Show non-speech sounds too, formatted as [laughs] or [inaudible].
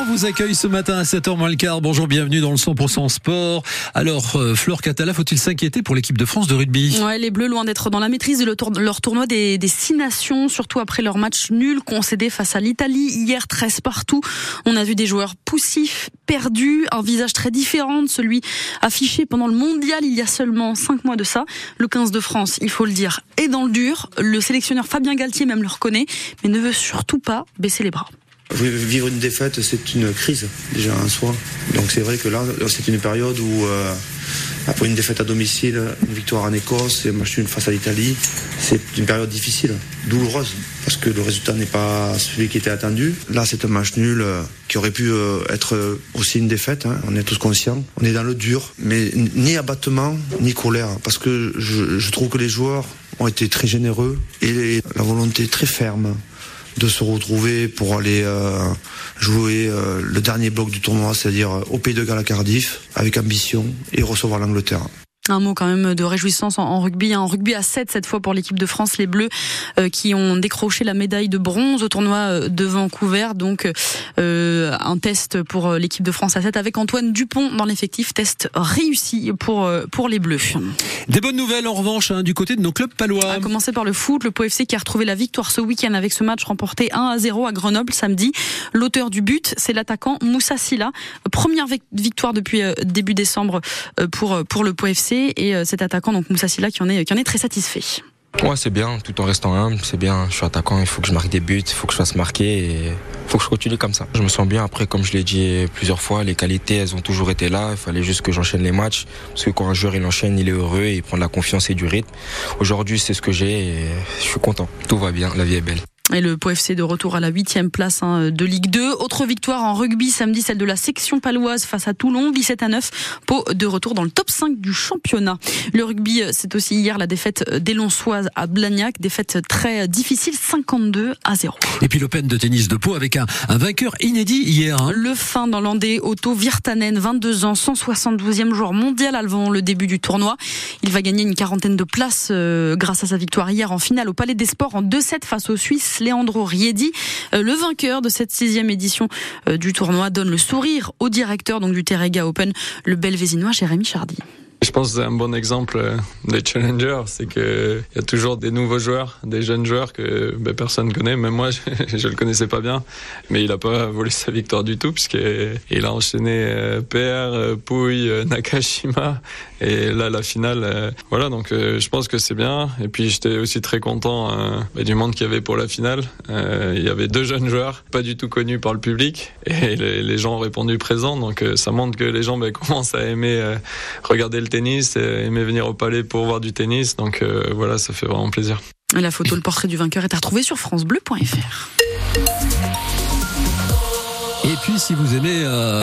Flore vous accueille ce matin à 7h moins le quart. Bonjour, bienvenue dans le 100% sport. Alors, euh, Flore Catala, faut-il s'inquiéter pour l'équipe de France de rugby? Ouais, les Bleus, loin d'être dans la maîtrise de leur tournoi des, des six nations, surtout après leur match nul concédé face à l'Italie. Hier, 13 partout. On a vu des joueurs poussifs, perdus, un visage très différent de celui affiché pendant le mondial il y a seulement 5 mois de ça. Le 15 de France, il faut le dire, est dans le dur. Le sélectionneur Fabien Galtier même le reconnaît, mais ne veut surtout pas baisser les bras. Vivre une défaite, c'est une crise déjà en soi. Donc c'est vrai que là, c'est une période où, euh, après une défaite à domicile, une victoire en Écosse et un match face à l'Italie, c'est une période difficile, douloureuse, parce que le résultat n'est pas celui qui était attendu. Là, c'est un match nul euh, qui aurait pu euh, être aussi une défaite, hein, on est tous conscients. On est dans le dur, mais ni abattement, ni colère, parce que je, je trouve que les joueurs ont été très généreux et la volonté très ferme de se retrouver pour aller euh, jouer euh, le dernier bloc du tournoi, c'est-à-dire au Pays de Galles à Cardiff, avec ambition et recevoir l'Angleterre. Un mot quand même de réjouissance en rugby, en rugby à 7 cette fois pour l'équipe de France, les Bleus euh, qui ont décroché la médaille de bronze au tournoi euh, de Vancouver. Donc euh, un test pour l'équipe de France à 7 avec Antoine Dupont dans l'effectif, test réussi pour pour les Bleus. Des bonnes nouvelles en revanche hein, du côté de nos clubs palois. À commencer par le foot, le POFC qui a retrouvé la victoire ce week-end avec ce match remporté 1 à 0 à Grenoble samedi. L'auteur du but, c'est l'attaquant Moussa Silla. Première victoire depuis début décembre pour pour le POFC et euh, cet attaquant, donc Moussa Silla, qui en est, très satisfait. Ouais, c'est bien, tout en restant humble, c'est bien. Je suis attaquant, il faut que je marque des buts, il faut que je fasse marquer et il faut que je continue comme ça. Je me sens bien. Après, comme je l'ai dit plusieurs fois, les qualités, elles ont toujours été là. Il fallait juste que j'enchaîne les matchs. Parce que quand un joueur, il enchaîne, il est heureux, il prend de la confiance et du rythme. Aujourd'hui, c'est ce que j'ai et je suis content. Tout va bien, la vie est belle. Et le POFC de retour à la huitième place hein, de Ligue 2. Autre victoire en rugby samedi, celle de la section paloise face à Toulon, 17 à 9. Pau de retour dans le top 5 du championnat. Le rugby, c'est aussi hier la défaite des Lonsoises à Blagnac. Défaite très difficile, 52 à 0. Et puis l'Open de tennis de Pau avec un, vainqueur inédit hier. Hein. Le fin dans l'Andé, Otto Virtanen, 22 ans, 172e joueur mondial avant le début du tournoi. Il va gagner une quarantaine de places euh, grâce à sa victoire hier en finale au Palais des Sports en 2-7 face aux Suisses. Leandro Riedi. Euh, le vainqueur de cette sixième édition euh, du tournoi donne le sourire au directeur donc du Terrega Open, le Belvézinois Jérémy Chardy. Je pense que un bon exemple euh, des challengers, c'est que il y a toujours des nouveaux joueurs, des jeunes joueurs que ben, personne ne connaît. Même moi, je, [laughs] je le connaissais pas bien, mais il a pas [laughs] volé sa victoire du tout puisqu'il a enchaîné euh, PR, euh, Pouille, Nakashima et là la finale. Voilà, donc je pense que c'est bien. Et puis j'étais aussi très content ben, du monde qu'il y avait pour la finale. Il y avait deux jeunes joueurs, pas du tout connus par le public, et les, les gens ont répondu présent. Donc ça montre que les gens ben, [laughs] commencent à aimer regarder le tennis, et aimer venir au palais pour voir du tennis. Donc euh, voilà, ça fait vraiment plaisir. La photo, le portrait du vainqueur est à retrouver sur francebleu.fr. Et puis si vous aimez... Euh,